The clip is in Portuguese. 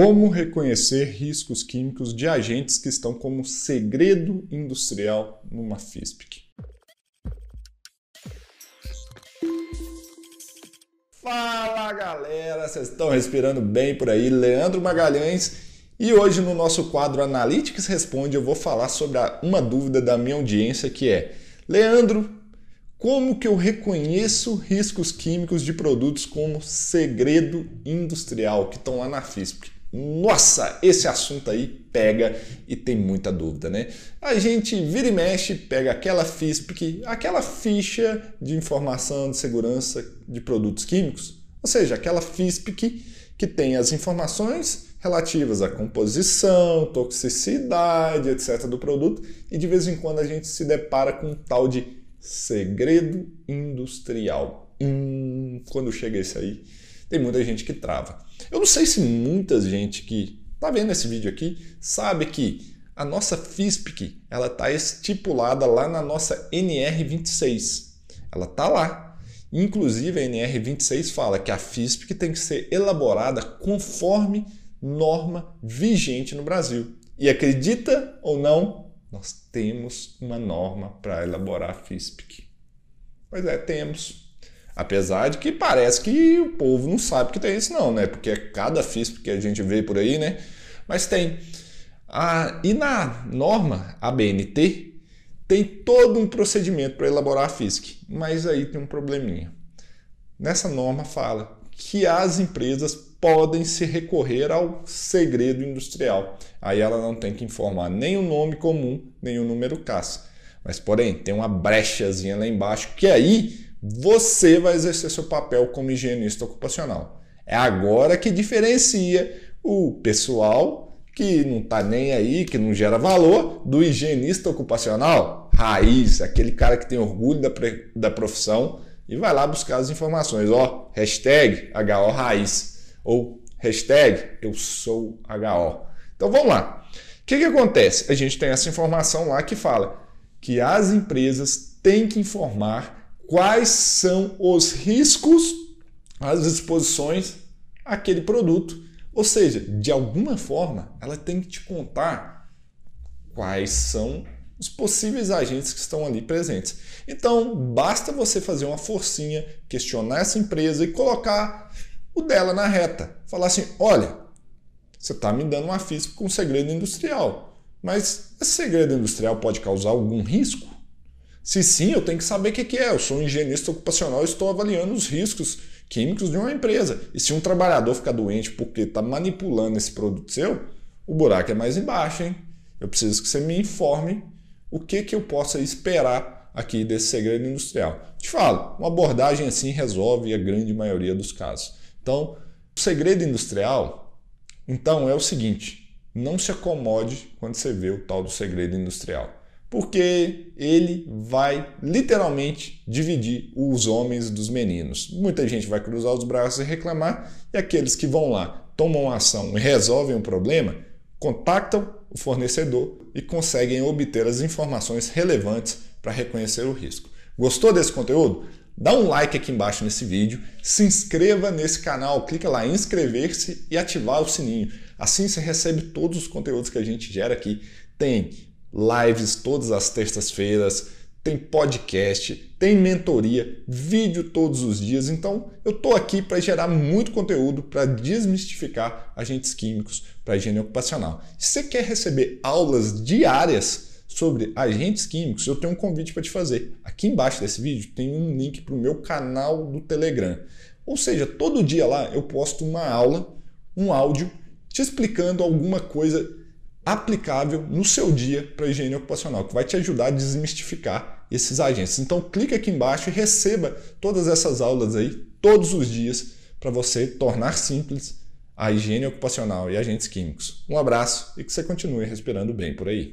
Como reconhecer riscos químicos de agentes que estão como segredo industrial numa FISPIC? Fala galera, vocês estão respirando bem por aí? Leandro Magalhães e hoje no nosso quadro Analytics Responde eu vou falar sobre uma dúvida da minha audiência que é Leandro, como que eu reconheço riscos químicos de produtos como segredo industrial que estão lá na FISP? Nossa, esse assunto aí pega e tem muita dúvida, né? A gente vira e mexe, pega aquela FISP, aquela ficha de informação de segurança de produtos químicos, ou seja, aquela FISP que, que tem as informações relativas à composição, toxicidade, etc. do produto, e de vez em quando a gente se depara com um tal de segredo industrial. Hum, quando chega isso aí, tem muita gente que trava. Eu não sei se muita gente que está vendo esse vídeo aqui sabe que a nossa FISPIC ela está estipulada lá na nossa NR26. Ela está lá. Inclusive a NR26 fala que a FISPIC tem que ser elaborada conforme norma vigente no Brasil. E acredita ou não, nós temos uma norma para elaborar a FISPIC. Pois é, temos. Apesar de que parece que o povo não sabe que tem isso não, né? Porque é cada FISP que a gente vê por aí, né? Mas tem. Ah, e na norma ABNT tem todo um procedimento para elaborar a FISC, mas aí tem um probleminha. Nessa norma fala que as empresas podem se recorrer ao segredo industrial. Aí ela não tem que informar nem o nome comum, nem o número CAS. Mas porém, tem uma brechazinha lá embaixo que aí você vai exercer seu papel como higienista ocupacional. É agora que diferencia o pessoal que não está nem aí, que não gera valor, do higienista ocupacional raiz, aquele cara que tem orgulho da, da profissão e vai lá buscar as informações. Ó, hashtag HO raiz ou hashtag eu sou HO. Então vamos lá. O que, que acontece? A gente tem essa informação lá que fala que as empresas têm que informar quais são os riscos, as exposições àquele produto. Ou seja, de alguma forma, ela tem que te contar quais são os possíveis agentes que estão ali presentes. Então, basta você fazer uma forcinha, questionar essa empresa e colocar o dela na reta. Falar assim: olha, você está me dando uma FISP com segredo industrial, mas esse segredo industrial pode causar algum risco? Se sim, eu tenho que saber o que é. Eu sou um higienista ocupacional e estou avaliando os riscos químicos de uma empresa. E se um trabalhador ficar doente porque está manipulando esse produto seu, o buraco é mais embaixo, hein? Eu preciso que você me informe o que, que eu possa esperar aqui desse segredo industrial. Te falo, uma abordagem assim resolve a grande maioria dos casos. Então, o segredo industrial, então, é o seguinte: não se acomode quando você vê o tal do segredo industrial porque ele vai literalmente dividir os homens dos meninos. Muita gente vai cruzar os braços e reclamar, e aqueles que vão lá, tomam ação e resolvem o problema, contactam o fornecedor e conseguem obter as informações relevantes para reconhecer o risco. Gostou desse conteúdo? Dá um like aqui embaixo nesse vídeo, se inscreva nesse canal, clica lá em inscrever-se e ativar o sininho. Assim você recebe todos os conteúdos que a gente gera aqui. Tem lives todas as terças-feiras, tem podcast, tem mentoria, vídeo todos os dias. Então, eu estou aqui para gerar muito conteúdo para desmistificar agentes químicos para higiene ocupacional. Se você quer receber aulas diárias sobre agentes químicos, eu tenho um convite para te fazer. Aqui embaixo desse vídeo tem um link para o meu canal do Telegram. Ou seja, todo dia lá eu posto uma aula, um áudio, te explicando alguma coisa aplicável no seu dia para a higiene ocupacional, que vai te ajudar a desmistificar esses agentes. Então clique aqui embaixo e receba todas essas aulas aí todos os dias para você tornar simples a higiene ocupacional e agentes químicos. Um abraço e que você continue respirando bem por aí.